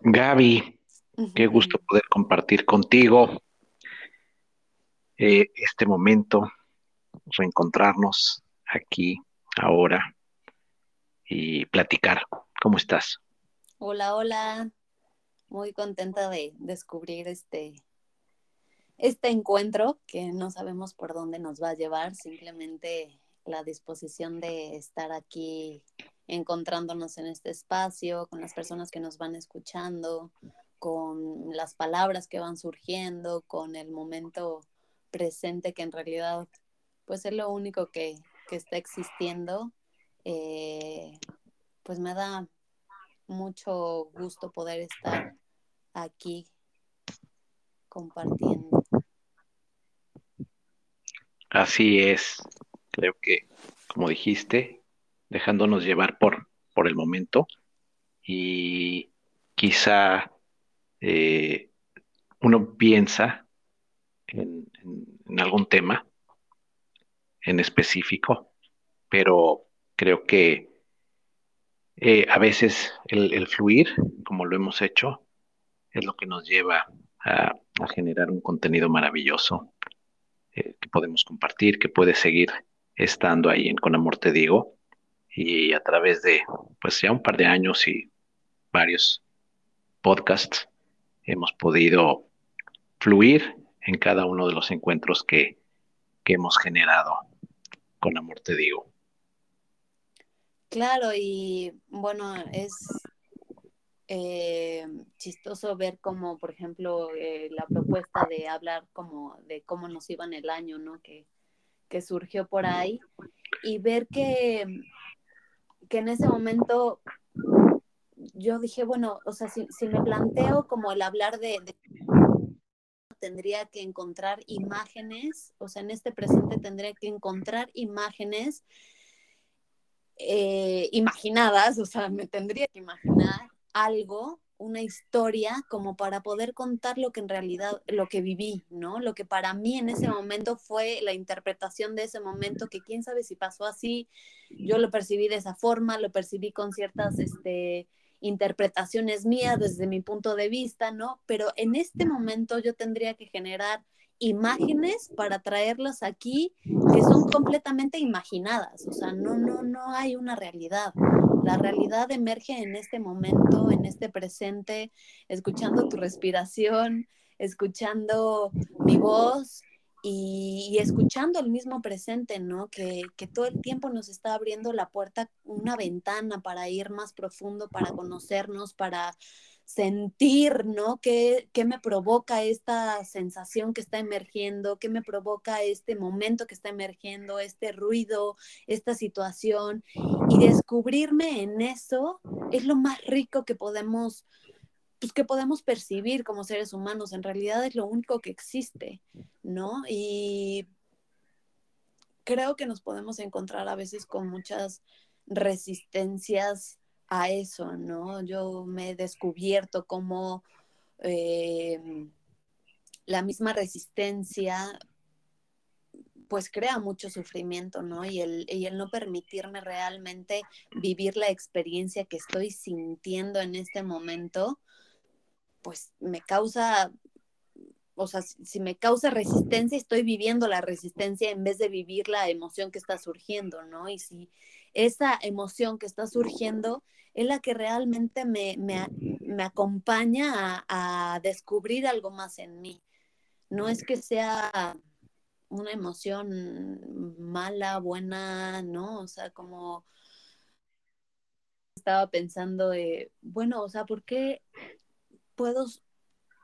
Gaby, qué gusto poder compartir contigo eh, este momento, reencontrarnos aquí, ahora y platicar. ¿Cómo estás? Hola, hola. Muy contenta de descubrir este, este encuentro que no sabemos por dónde nos va a llevar, simplemente la disposición de estar aquí encontrándonos en este espacio, con las personas que nos van escuchando, con las palabras que van surgiendo, con el momento presente que en realidad pues es lo único que, está existiendo, eh, pues me da mucho gusto poder estar aquí compartiendo. Así es, creo que como dijiste, dejándonos llevar por, por el momento y quizá eh, uno piensa en, algún tema en específico, pero creo que eh, a veces el, fluir, como lo hemos hecho, es lo que nos lleva a, generar un contenido maravilloso eh, que podemos compartir, que puede seguir estando ahí en Con Amor Te Digo y a través de pues ya un par de años y varios podcasts hemos podido fluir en cada uno de los encuentros que, hemos generado. Con amor te digo. Claro, y bueno, es eh, chistoso ver como, por ejemplo, eh, la propuesta de hablar como de cómo nos iba en el año, ¿no? Que, que surgió por ahí y ver que que en ese momento yo dije, bueno, o sea, si, me planteo como el hablar de, tendría que encontrar imágenes, o sea, en este presente tendría que encontrar imágenes eh, imaginadas, o sea, me tendría que imaginar algo una historia como para poder contar lo que en realidad, lo que viví, ¿no? Lo que para mí en ese momento fue la interpretación de ese momento, que quién sabe si pasó así, yo lo percibí de esa forma, lo percibí con ciertas, este, interpretaciones mías desde mi punto de vista, ¿no? Pero en este momento yo tendría que generar imágenes para traerlas aquí que son completamente imaginadas, o sea, no, no, no hay una realidad. La realidad emerge en este momento, en este presente, escuchando tu respiración, escuchando mi voz y, escuchando el mismo presente, ¿no? Que, que, todo el tiempo nos está abriendo la puerta, una ventana para ir más profundo, para conocernos, para sentir, ¿no? ¿Qué, ¿Qué, me provoca esta sensación que está emergiendo? ¿Qué me provoca este momento que está emergiendo, este ruido, esta situación? Y descubrirme en eso es lo más rico que podemos, pues, que podemos percibir como seres humanos. En realidad es lo único que existe, ¿no? Y creo que nos podemos encontrar a veces con muchas resistencias a eso, ¿no? Yo me he descubierto como em, la misma resistencia pues crea mucho sufrimiento, ¿no? Y el, y el no permitirme realmente vivir la experiencia que estoy sintiendo en este momento, pues me causa, o sea, si me causa resistencia, estoy viviendo la resistencia en vez de vivir la emoción que está surgiendo, ¿no? Y si esa emoción que está surgiendo es la que realmente me, acompaña a, descubrir algo más en mí. No es que sea una emoción mala, buena, ¿no? O sea, como estaba pensando, bueno, o sea, ¿por qué puedo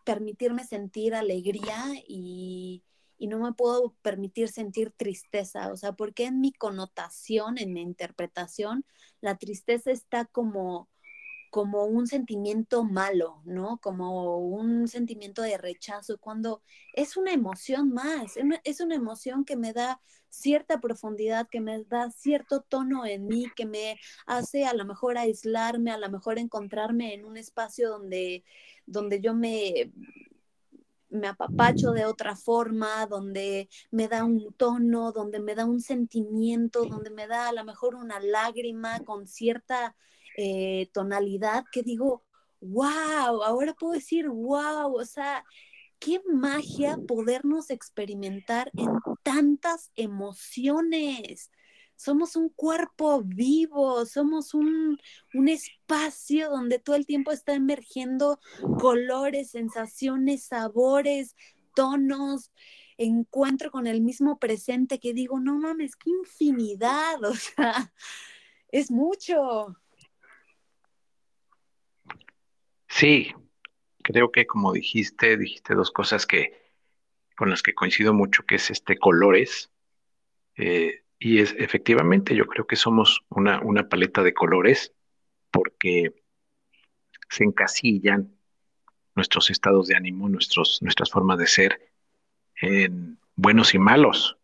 permitirme sentir alegría y, y no me puedo permitir sentir tristeza, o sea, porque en mi connotación, en mi interpretación, la tristeza está como como un sentimiento malo, ¿no? Como un sentimiento de rechazo, cuando es una emoción más, es una emoción que me da cierta profundidad, que me da cierto tono en mí, que me hace a lo mejor aislarme, a lo mejor encontrarme en un espacio donde, donde yo me me apapacho de otra forma, donde me da un tono, donde me da un sentimiento, donde me da a lo mejor una lágrima con cierta eh, tonalidad que digo, wow, ahora puedo decir, wow, o sea, qué magia podernos experimentar en tantas emociones. Somos un cuerpo vivo, somos un, un, espacio donde todo el tiempo está emergiendo colores, sensaciones, sabores, tonos, encuentro con el mismo presente que digo, no mames, qué infinidad, o sea, es mucho. Sí, creo que como dijiste, dijiste dos cosas que con las que coincido mucho, que es este colores. Eh, y es efectivamente, yo creo que somos una, una paleta de colores porque se encasillan nuestros estados de ánimo, nuestros, nuestras formas de ser en buenos y malos,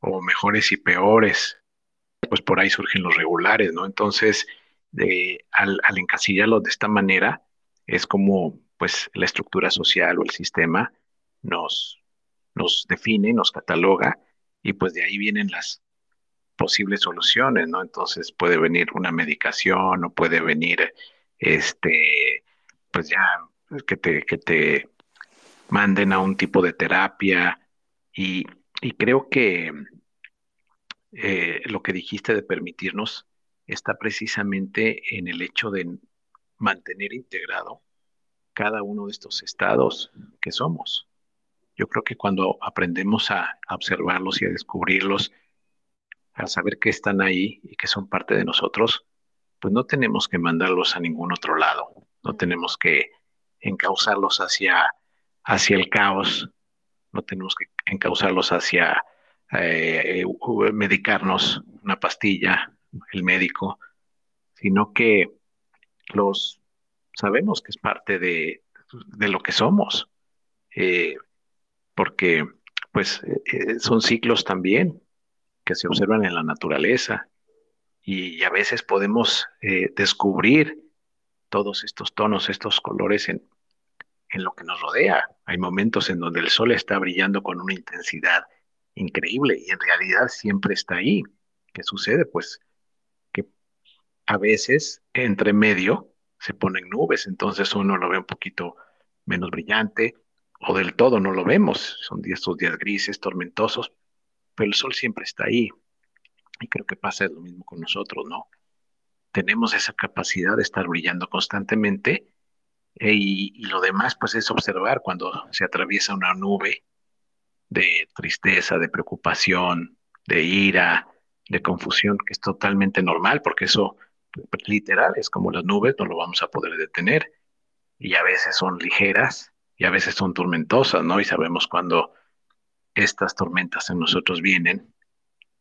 o mejores y peores. Pues por ahí surgen los regulares, ¿no? Entonces, al, al encasillarlos de esta manera, es como pues la estructura social o el sistema nos, nos define, nos cataloga y pues de ahí vienen las posibles soluciones, ¿no? Entonces puede venir una medicación o puede venir este, pues ya que te, que te manden a un tipo de terapia y, creo que eh, lo que dijiste de permitirnos está precisamente en el hecho de mantener integrado cada uno de estos estados que somos. Yo creo que cuando aprendemos a, observarlos y a descubrirlos, a saber que están ahí y que son parte de nosotros, pues no tenemos que mandarlos a ningún otro lado, no tenemos que encauzarlos hacia, hacia el caos, no tenemos que encauzarlos hacia eh, medicarnos una pastilla, el médico, sino que los sabemos que es parte de, lo que somos, eh, porque pues eh, son ciclos también que se observan en la naturaleza y, a veces podemos descubrir todos estos tonos, estos colores en, en lo que nos rodea. Hay momentos en donde el sol está brillando con una intensidad increíble y en realidad siempre está ahí. ¿Qué sucede? Pues que a veces entre medio se ponen nubes, entonces uno lo ve un poquito menos brillante o del todo no lo vemos. Son estos días grises, tormentosos, pero el sol siempre está ahí. Y creo que pasa lo mismo con nosotros, ¿no? Tenemos esa capacidad de estar brillando constantemente eh, y, lo demás pues es observar cuando se atraviesa una nube de tristeza, de preocupación, de ira, de confusión, que es totalmente normal porque eso literal, es como las nubes, no lo vamos a poder detener. Y a veces son ligeras y a veces son tormentosas, ¿no? Y sabemos cuando estas tormentas en nosotros vienen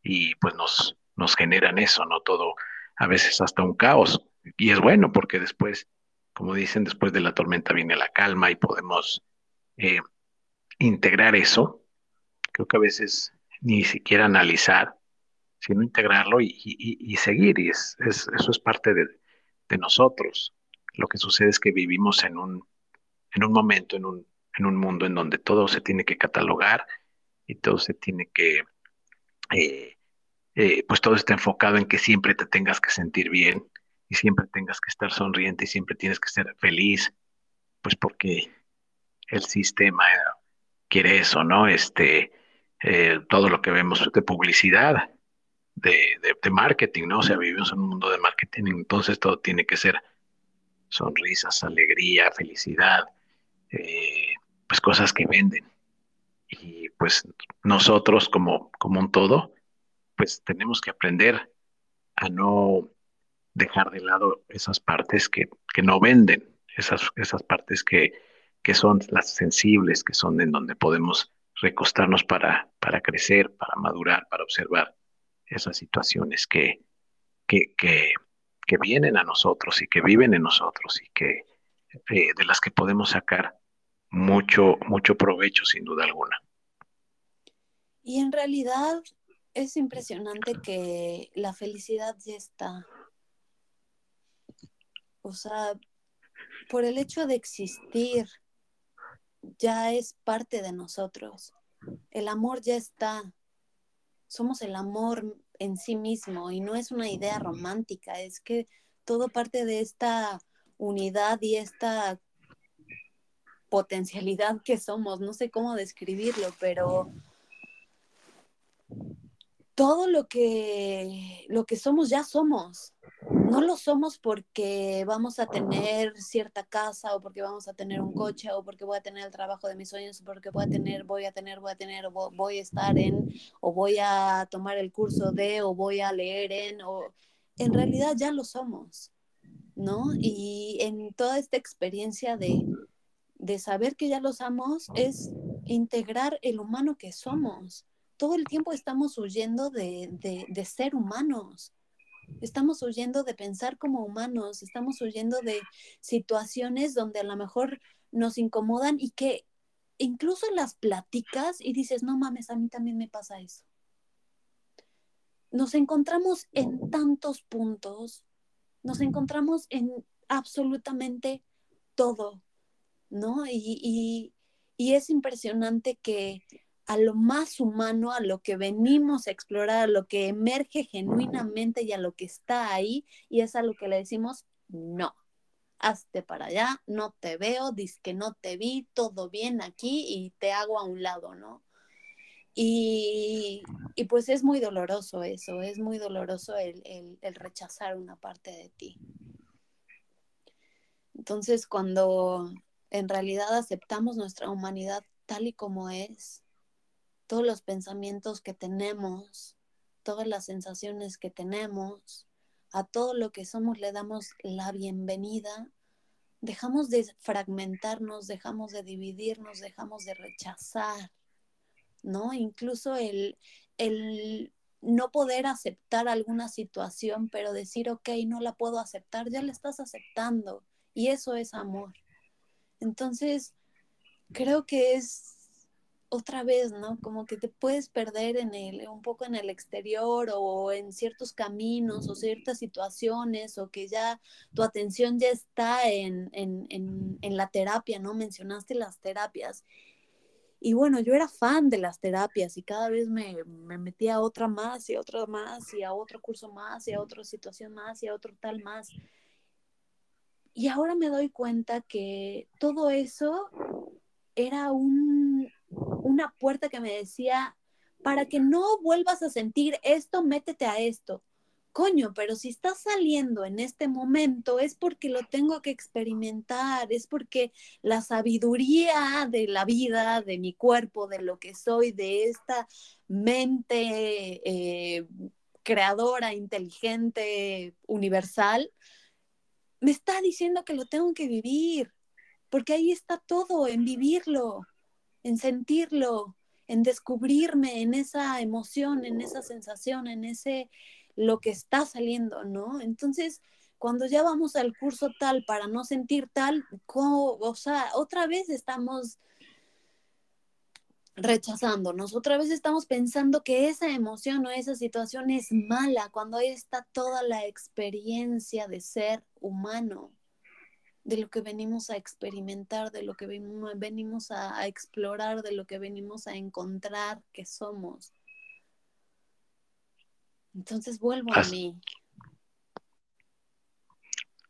y pues nos, nos generan eso, ¿no? Todo, a veces hasta un caos. Y es bueno porque después, como dicen, después de la tormenta viene la calma y podemos eh, integrar eso. Creo que a veces ni siquiera analizar sino integrarlo y, seguir. Y es, eso es parte de, nosotros. Lo que sucede es que vivimos en un, en un momento, en un, en un mundo en donde todo se tiene que catalogar y todo se tiene que, eh, eh, pues todo está enfocado en que siempre te tengas que sentir bien y siempre tengas que estar sonriente y siempre tienes que ser feliz, pues porque el sistema quiere eso, ¿no? Este, eh, todo lo que vemos de publicidad, de, de, marketing, ¿no? O sea, vivimos en un mundo de marketing, entonces todo tiene que ser sonrisas, alegría, felicidad, pues cosas que venden. Y pues nosotros como, como un todo, pues tenemos que aprender a no dejar de lado esas partes que, que no venden, esas, esas partes que, que son las sensibles, que son en donde podemos recostarnos para, para crecer, para madurar, para observar esas situaciones que, que, que, vienen a nosotros y que viven en nosotros y que eh, de las que podemos sacar mucho, mucho provecho sin duda alguna. Y en realidad es impresionante que la felicidad ya está. O sea, por el hecho de existir, ya es parte de nosotros. El amor ya está. Somos el amor en sí mismo y no es una idea romántica, es que todo parte de esta unidad y esta potencialidad que somos. No sé cómo describirlo, pero todo lo que, lo que somos ya somos. No lo somos porque vamos a tener cierta casa o porque vamos a tener un coche o porque voy a tener el trabajo de mis sueños o porque voy a tener, voy a tener, voy a tener, o voy a estar en o voy a tomar el curso de o voy a leer en o en realidad ya lo somos, ¿no? Y en toda esta experiencia de, de saber que ya lo somos es integrar el humano que somos todo el tiempo estamos huyendo de, ser humanos. Estamos huyendo de pensar como humanos, estamos huyendo de situaciones donde a lo mejor nos incomodan y que incluso las platicas y dices, no mames, a mí también me pasa eso. Nos encontramos en tantos puntos, nos encontramos en absolutamente todo, ¿no? y es impresionante que a lo más humano, a lo que venimos a explorar, a lo que emerge genuinamente y a lo que está ahí, y es a lo que le decimos, no, hazte para allá, no te veo, dice que no te vi, todo bien aquí y te hago a un lado, ¿no? Y, pues es muy doloroso eso, es muy doloroso el, el rechazar una parte de ti. Entonces, cuando en realidad aceptamos nuestra humanidad tal y como es, todos los pensamientos que tenemos, todas las sensaciones que tenemos, a todo lo que somos le damos la bienvenida, dejamos de fragmentarnos, dejamos de dividirnos, dejamos de rechazar, ¿no? Incluso el, el no poder aceptar alguna situación, pero decir, ok, no la puedo aceptar, ya la estás aceptando y eso es amor. Entonces, creo que es otra vez, ¿no? Como que te puedes perder en el, un poco en el exterior o en ciertos caminos o ciertas situaciones o que ya tu atención ya está en, la terapia, ¿no? Mencionaste las terapias. Y bueno, yo era fan de las terapias y cada vez me, me metía a otra más y a otra más y a otro curso más y a otra situación más y a otro tal más. Y ahora me doy cuenta que todo eso era un, una puerta que me decía, para que no vuelvas a sentir esto, métete a esto. Coño, pero si estás saliendo en este momento es porque lo tengo que experimentar, es porque la sabiduría de la vida, de mi cuerpo, de lo que soy, de esta mente eh, creadora, inteligente, universal, me está diciendo que lo tengo que vivir, porque ahí está todo, en vivirlo en sentirlo, en descubrirme en esa emoción, en esa sensación, en ese lo que está saliendo, ¿no? Entonces, cuando ya vamos al curso tal para no sentir tal, o sea, otra vez estamos rechazándonos, otra vez estamos pensando que esa emoción o esa situación es mala, cuando ahí está toda la experiencia de ser humano de lo que venimos a experimentar, de lo que venimos a, explorar, de lo que venimos a encontrar que somos. Entonces vuelvo a mí.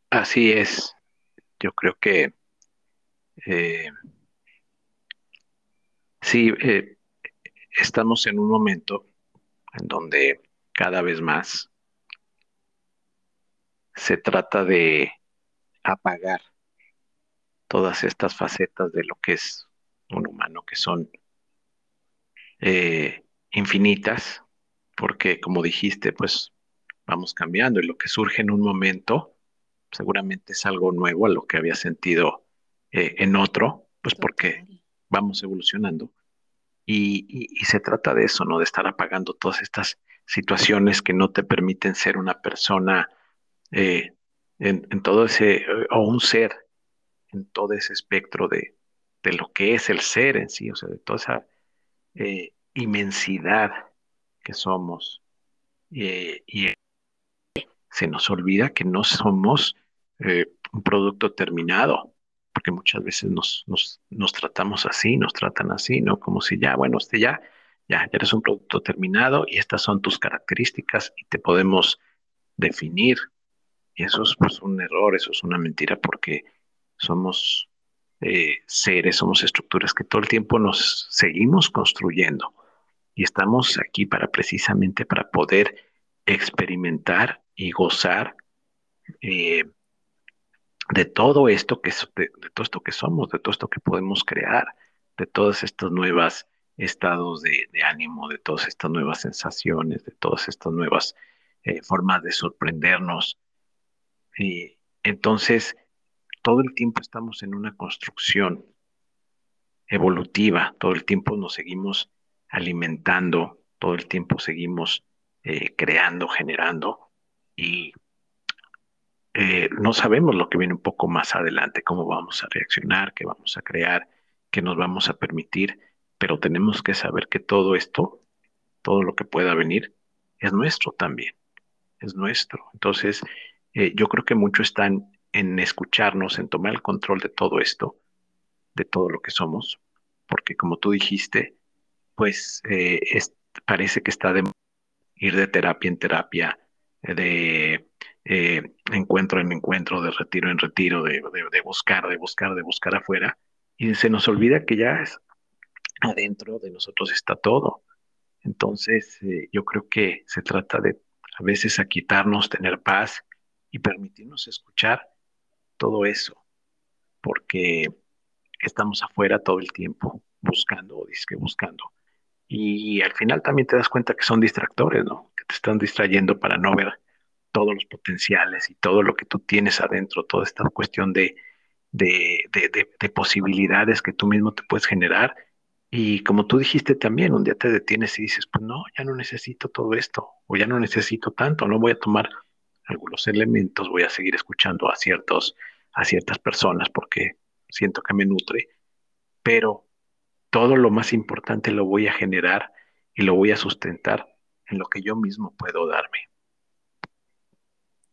Así es. Yo creo que eh, sí, eh, estamos en un momento en donde cada vez más se trata de apagar todas estas facetas de lo que es un humano, que son eh, infinitas, porque como dijiste, pues vamos cambiando y lo que surge en un momento seguramente es algo nuevo a lo que había sentido eh, en otro, pues porque vamos evolucionando. Y, se trata de eso, ¿no? De estar apagando todas estas situaciones que no te permiten ser una persona eh, en, todo ese, o un ser en todo ese espectro de, lo que es el ser en sí, o sea, de toda esa eh, inmensidad que somos. y se nos olvida que no somos eh, un producto terminado, porque muchas veces nos, nos, nos tratamos así, nos tratan así, ¿no? Como si ya, bueno, usted ya, ya, ya eres un producto terminado y estas son tus características y te podemos definir. Y eso es pues, un error, eso es una mentira porque somos eh, seres, somos estructuras que todo el tiempo nos seguimos construyendo y estamos aquí para precisamente para poder experimentar y gozar eh, de todo esto que de, todo esto que somos, de todo esto que podemos crear, de todas estas nuevas estados de, ánimo, de todas estas nuevas sensaciones, de todas estas nuevas eh, formas de sorprendernos. Y entonces, todo el tiempo estamos en una construcción evolutiva, todo el tiempo nos seguimos alimentando, todo el tiempo seguimos eh, creando, generando y eh, no sabemos lo que viene un poco más adelante, cómo vamos a reaccionar, qué vamos a crear, qué nos vamos a permitir, pero tenemos que saber que todo esto, todo lo que pueda venir, es nuestro también, es nuestro. Entonces, eh, yo creo que mucho está en, escucharnos, en tomar el control de todo esto, de todo lo que somos, porque como tú dijiste, pues eh, parece que está de ir de terapia en terapia, de eh, encuentro en encuentro, de retiro en retiro, de, buscar, de buscar, de buscar afuera, y se nos olvida que ya es, adentro de nosotros está todo. Entonces, eh, yo creo que se trata de a veces a quitarnos, tener paz y permitirnos escuchar todo eso, porque estamos afuera todo el tiempo buscando o disque buscando. Y al final también te das cuenta que son distractores, ¿no? Que te están distrayendo para no ver todos los potenciales y todo lo que tú tienes adentro, toda esta cuestión de, de, de, posibilidades que tú mismo te puedes generar. Y como tú dijiste también, un día te detienes y dices, pues no, ya no necesito todo esto, o ya no necesito tanto, no voy a tomar algunos elementos, voy a seguir escuchando a, ciertos, a ciertas personas porque siento que me nutre, pero todo lo más importante lo voy a generar y lo voy a sustentar en lo que yo mismo puedo darme.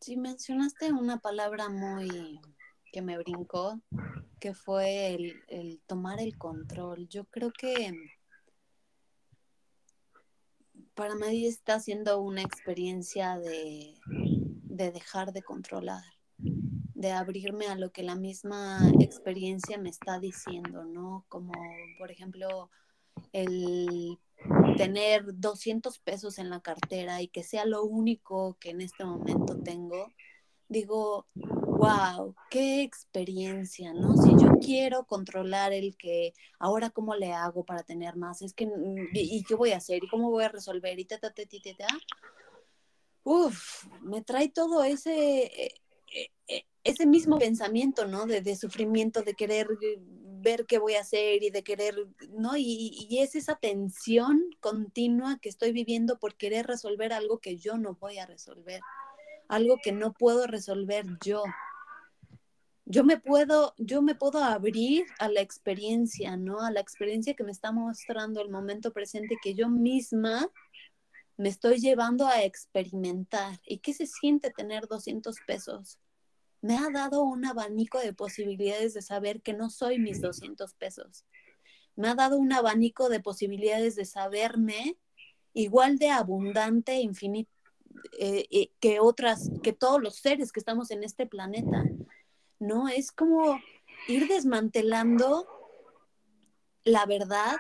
Sí, mencionaste una palabra muy que me brincó, que fue el, tomar el control. Yo creo que para mí está siendo una experiencia de, de dejar de controlar de abrirme a lo que la misma experiencia me está diciendo, ¿no? Como, por ejemplo, el tener 200 pesos en la cartera y que sea lo único que en este momento tengo, digo, wow, qué experiencia, ¿no? Si yo quiero controlar el que ahora cómo le hago para tener más, es que, ¿y, qué voy a hacer? ¿Y cómo voy a resolver? Y ta, ta, ta, ta, ta, Uf, me trae todo ese, eh, eh, eh, ese mismo pensamiento, ¿no? De, sufrimiento, de querer ver qué voy a hacer y de querer, ¿no? Y, y, es esa tensión continua que estoy viviendo por querer resolver algo que yo no voy a resolver, algo que no puedo resolver yo. Yo me puedo, yo me puedo abrir a la experiencia, ¿no? A la experiencia que me está mostrando el momento presente que yo misma me estoy llevando a experimentar. ¿Y qué se siente tener 200 pesos? Me ha dado un abanico de posibilidades de saber que no soy mis 200 pesos. Me ha dado un abanico de posibilidades de saberme igual de abundante, infinito, eh, eh, que otras, que todos los seres que estamos en este planeta. ¿No? Es como ir desmantelando la verdad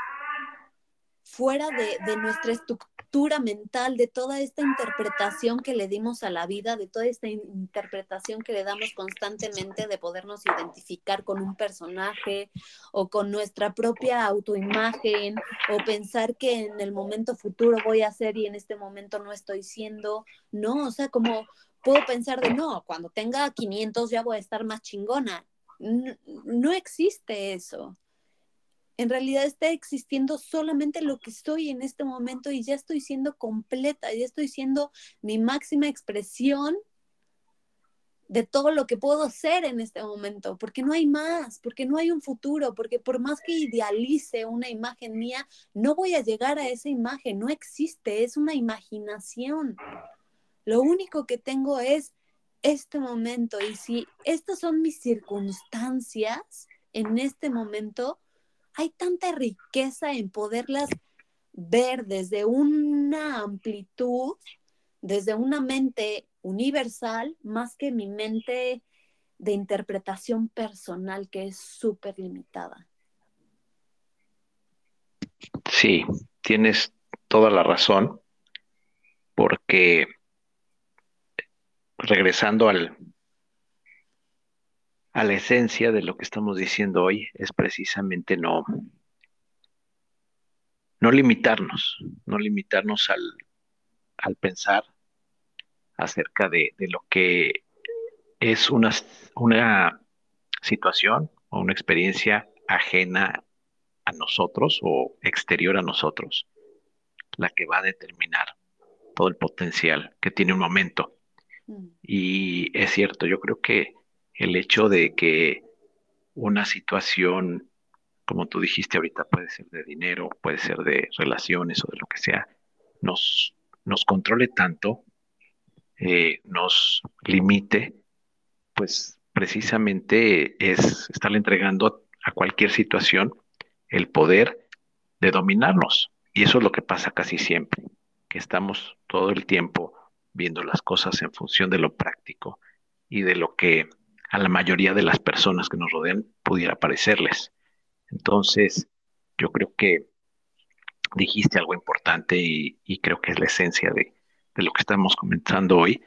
fuera de, de nuestra estructura mental, de toda esta interpretación que le dimos a la vida, de toda esta interpretación que le damos constantemente de podernos identificar con un personaje o con nuestra propia autoimagen o pensar que en el momento futuro voy a ser y en este momento no estoy siendo, ¿no? O sea, como puedo pensar de, no, cuando tenga 500 ya voy a estar más chingona. no existe eso en realidad está existiendo solamente lo que estoy en este momento y ya estoy siendo completa, ya estoy siendo mi máxima expresión de todo lo que puedo ser en este momento, porque no hay más, porque no hay un futuro, porque por más que idealice una imagen mía, no voy a llegar a esa imagen, no existe, es una imaginación. Lo único que tengo es este momento y si estas son mis circunstancias, en este momento, hay tanta riqueza en poderlas ver desde una amplitud, desde una mente universal, más que mi mente de interpretación personal que es súper limitada. Sí, tienes toda la razón, porque regresando al, a la esencia de lo que estamos diciendo hoy, es precisamente no, no limitarnos, no limitarnos al, al pensar acerca de, de, lo que es una, una situación o una experiencia ajena a nosotros o exterior a nosotros, la que va a determinar todo el potencial que tiene un momento. Mm. Y es cierto, yo creo que el hecho de que una situación, como tú dijiste ahorita, puede ser de dinero, puede ser de relaciones o de lo que sea, nos, nos controle tanto, eh, nos limite, pues precisamente es estarle entregando a cualquier situación el poder de dominarnos. Y eso es lo que pasa casi siempre, que estamos todo el tiempo viendo las cosas en función de lo práctico y de lo que a la mayoría de las personas que nos rodean pudiera parecerles. Entonces, yo creo que dijiste algo importante y, creo que es la esencia de, de, lo que estamos comentando hoy,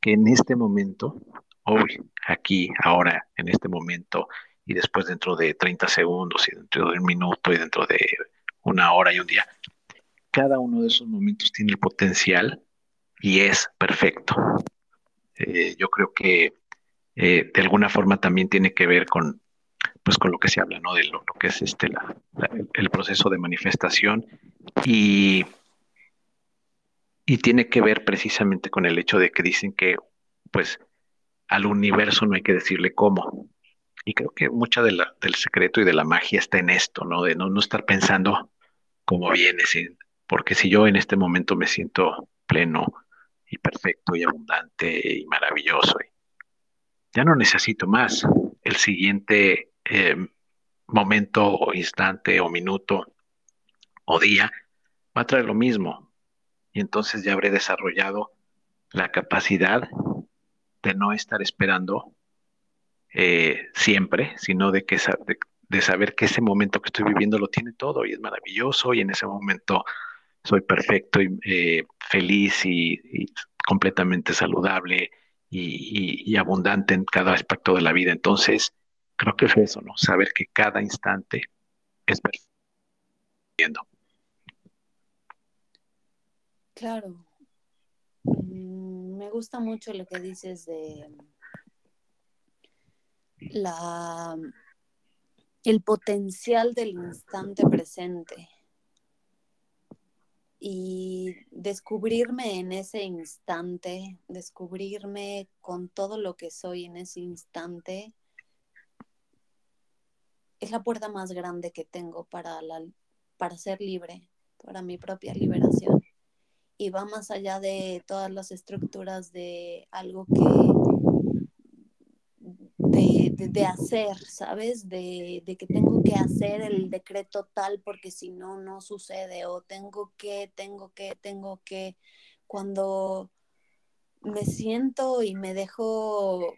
que en este momento, hoy, aquí, ahora, en este momento, y después dentro de 30 segundos y dentro de un minuto y dentro de una hora y un día. Cada uno de esos momentos tiene el potencial y es perfecto. Eh, yo creo que eh, de alguna forma también tiene que ver con, pues, con lo que se habla, ¿no? De lo, que es este, la, el proceso de manifestación y, y tiene que ver precisamente con el hecho de que dicen que, pues, al universo no hay que decirle cómo, y creo que mucha de del secreto y de la magia está en esto, ¿no? De no, no estar pensando cómo viene, porque si yo en este momento me siento pleno y perfecto y abundante y maravilloso, ya no necesito más. El siguiente eh, momento o instante o minuto o día va a traer lo mismo. Y entonces ya habré desarrollado la capacidad de no estar esperando eh, siempre, sino de, que, de, saber que ese momento que estoy viviendo lo tiene todo y es maravilloso y en ese momento soy perfecto y eh, feliz y, completamente saludable y, abundante en cada aspecto de la vida. Entonces, creo que es eso, ¿no? Saber que cada instante es perfecto. Claro. Mm, me gusta mucho lo que dices de la, el potencial del instante presente y descubrirme en ese instante, descubrirme con todo lo que soy en ese instante, es la puerta más grande que tengo para, la, para ser libre, para mi propia liberación. Y va más allá de todas las estructuras de algo que de, hacer, ¿sabes? De, de, que tengo que hacer el decreto tal porque si no, no sucede, o tengo que, tengo que, tengo que, cuando me siento y me dejo,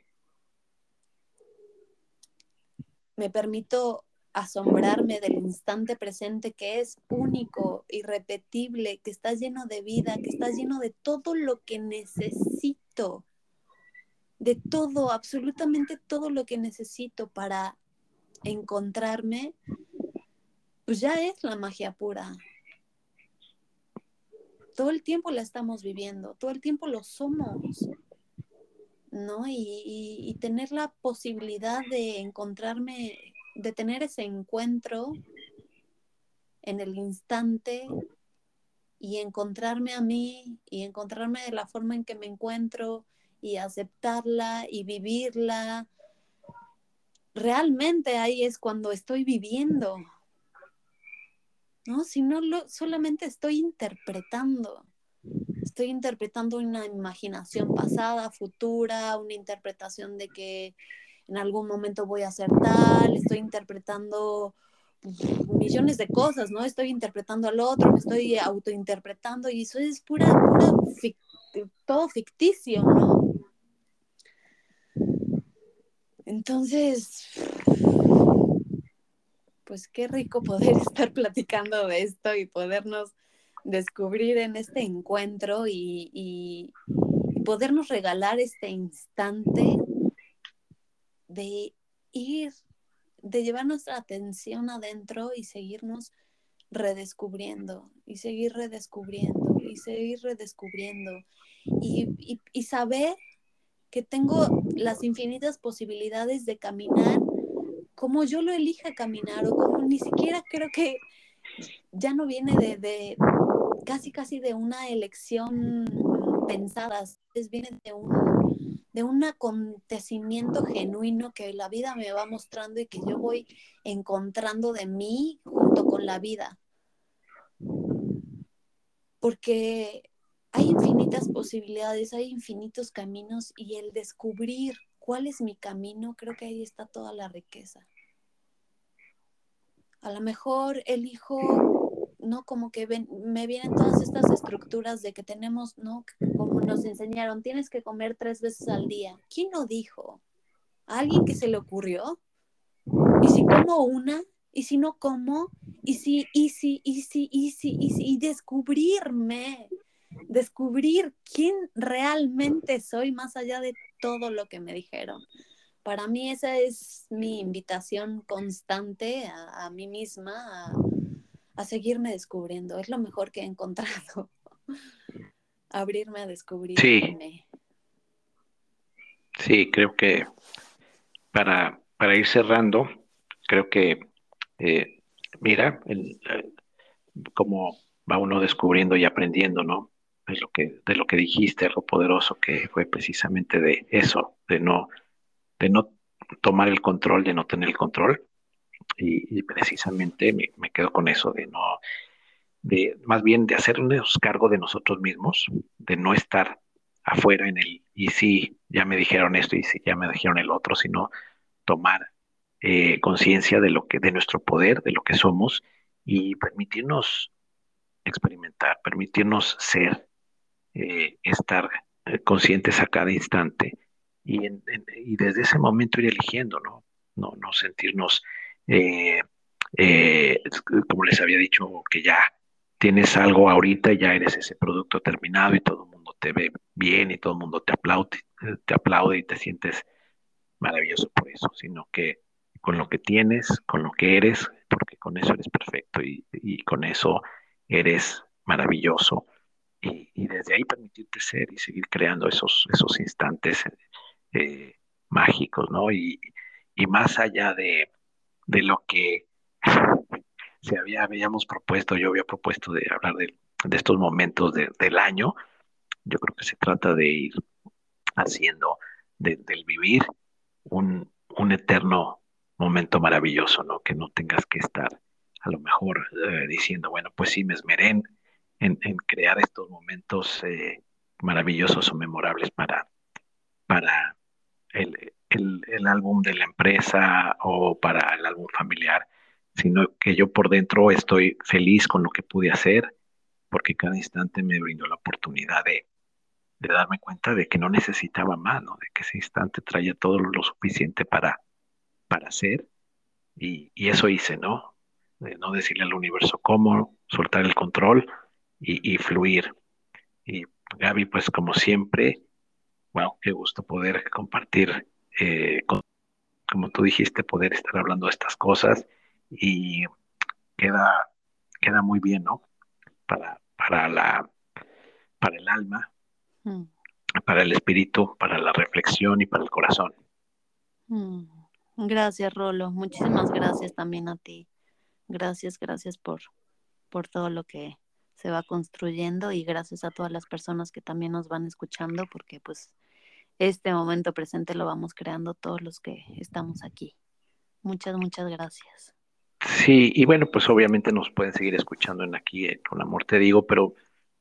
me permito asombrarme del instante presente que es único, irrepetible, que está lleno de vida, que está lleno de todo lo que necesito de todo, absolutamente todo lo que necesito para encontrarme, pues ya es la magia pura. Todo el tiempo la estamos viviendo, todo el tiempo lo somos, ¿no? Y, y tener la posibilidad de encontrarme, de tener ese encuentro en el instante y encontrarme a mí y encontrarme de la forma en que me encuentro y aceptarla y vivirla. Realmente ahí es cuando estoy viviendo, ¿no? Si no lo, solamente estoy interpretando. Estoy interpretando una imaginación pasada, futura, una interpretación de que en algún momento voy a ser tal, estoy interpretando millones de cosas, ¿no? Estoy interpretando al otro, me estoy autointerpretando y eso es pura, pura todo ficticio, ¿no? Entonces, pues qué rico poder estar platicando de esto y podernos descubrir en este encuentro y, podernos regalar este instante de ir, de llevar nuestra atención adentro y seguirnos redescubriendo y seguir redescubriendo y seguir redescubriendo y, saber que tengo las infinitas posibilidades de caminar como yo lo elija caminar o como ni siquiera creo que ya no viene de, de casi casi de una elección pensada, viene de un, de un acontecimiento genuino que la vida me va mostrando y que yo voy encontrando de mí junto con la vida. Porque hay infinitas posibilidades, hay infinitos caminos y el descubrir cuál es mi camino, creo que ahí está toda la riqueza. A lo mejor elijo, ¿no? Como que me vienen todas estas estructuras de que tenemos, ¿no? Como nos enseñaron, tienes que comer tres veces al día. ¿Quién lo dijo? ¿A alguien que se le ocurrió? ¿Y si como una? ¿Y si no como? ¿Y si, y si, y si, y si, y si, y descubrirme? Descubrir quién realmente soy más allá de todo lo que me dijeron. Para mí esa es mi invitación constante a, mí misma a, seguirme descubriendo. Es lo mejor que he encontrado. Abrirme a descubrirme. Sí. Sí, creo que para, para ir cerrando, creo que, eh, mira, el, eh, como va uno descubriendo y aprendiendo, ¿no? Es lo que, de lo que dijiste, lo poderoso que fue precisamente de eso, de no, de no tomar el control, de no tener el control. Y, precisamente me, quedo con eso, de no, de más bien de hacernos cargo de nosotros mismos, de no estar afuera en el, y si ya me dijeron esto y si ya me dijeron el otro, sino tomar eh, conciencia de lo que, de nuestro poder, de lo que somos y permitirnos experimentar, permitirnos ser, eh, estar eh, conscientes a cada instante y, y, desde ese momento ir eligiendo, ¿no? No, no sentirnos, eh, como les había dicho, que ya tienes algo ahorita ya eres ese producto terminado y todo el mundo te ve bien y todo el mundo te aplaude, te aplaude y te sientes maravilloso por eso, sino que con lo que tienes, con lo que eres, porque con eso eres perfecto y con eso eres maravilloso y, desde ahí permitirte ser y seguir creando esos, esos instantes eh, mágicos, ¿no? Y, más allá de, lo que se había, habíamos propuesto, yo había propuesto de hablar de, estos momentos del año, yo creo que se trata de ir haciendo del vivir un, un, eterno momento maravilloso, ¿no? Que no tengas que estar a lo mejor eh, diciendo, bueno, pues sí, me esmeré crear estos momentos eh, maravillosos o memorables para, para el, álbum de la empresa o para el álbum familiar, sino que yo por dentro estoy feliz con lo que pude hacer, porque cada instante me brindó la oportunidad de, darme cuenta de que no necesitaba más, de que ese instante traía todo lo suficiente para, para hacer, y, y eso hice, ¿no? De no decirle al universo cómo, soltar el control, y, fluir. Y Gaby, pues como siempre, wow, qué gusto poder compartir, eh, como tú dijiste, poder estar hablando de estas cosas y queda, queda muy bien, ¿no? Para, para, la, para el alma, mm. para el espíritu, para la reflexión y para el corazón. Mm. Gracias, Rolo. Muchísimas gracias también a ti. Gracias, gracias por, por todo lo que se va construyendo y gracias a todas las personas que también nos van escuchando porque pues este momento presente lo vamos creando todos los que estamos aquí. Muchas, muchas gracias. Sí, y bueno, pues obviamente nos pueden seguir escuchando en aquí, Con Amor Te Digo, pero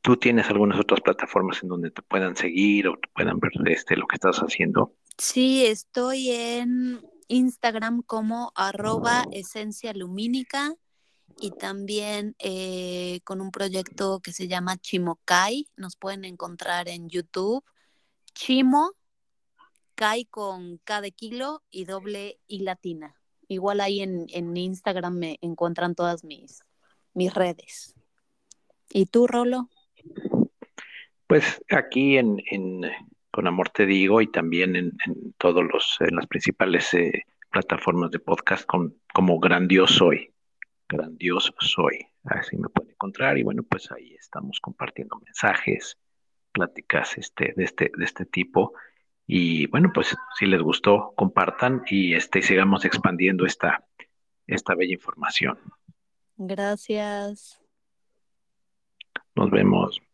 ¿Tú tienes algunas otras plataformas en donde te puedan seguir o te puedan ver este, lo que estás haciendo? Sí, estoy en Instagram como arroba esencia lumínica y también eh, con un proyecto que se llama Chimokai. Nos pueden encontrar en YouTube. Chimo, Kai con K de kilo y doble y latina. Igual ahí en, en Instagram me encuentran todas mis, mis redes. ¿Y tú, Rolo? Pues aquí en, en Con Amor Te Digo y también en, en todos los, en las principales eh, plataformas de podcast con, como Grandioso Soy. Grandioso Soy. Así me pueden encontrar y bueno, pues ahí estamos compartiendo mensajes, pláticas este, de, este, de este tipo. Y bueno, pues si les gustó, compartan y este, sigamos expandiendo esta, esta bella información. Gracias. Nos vemos.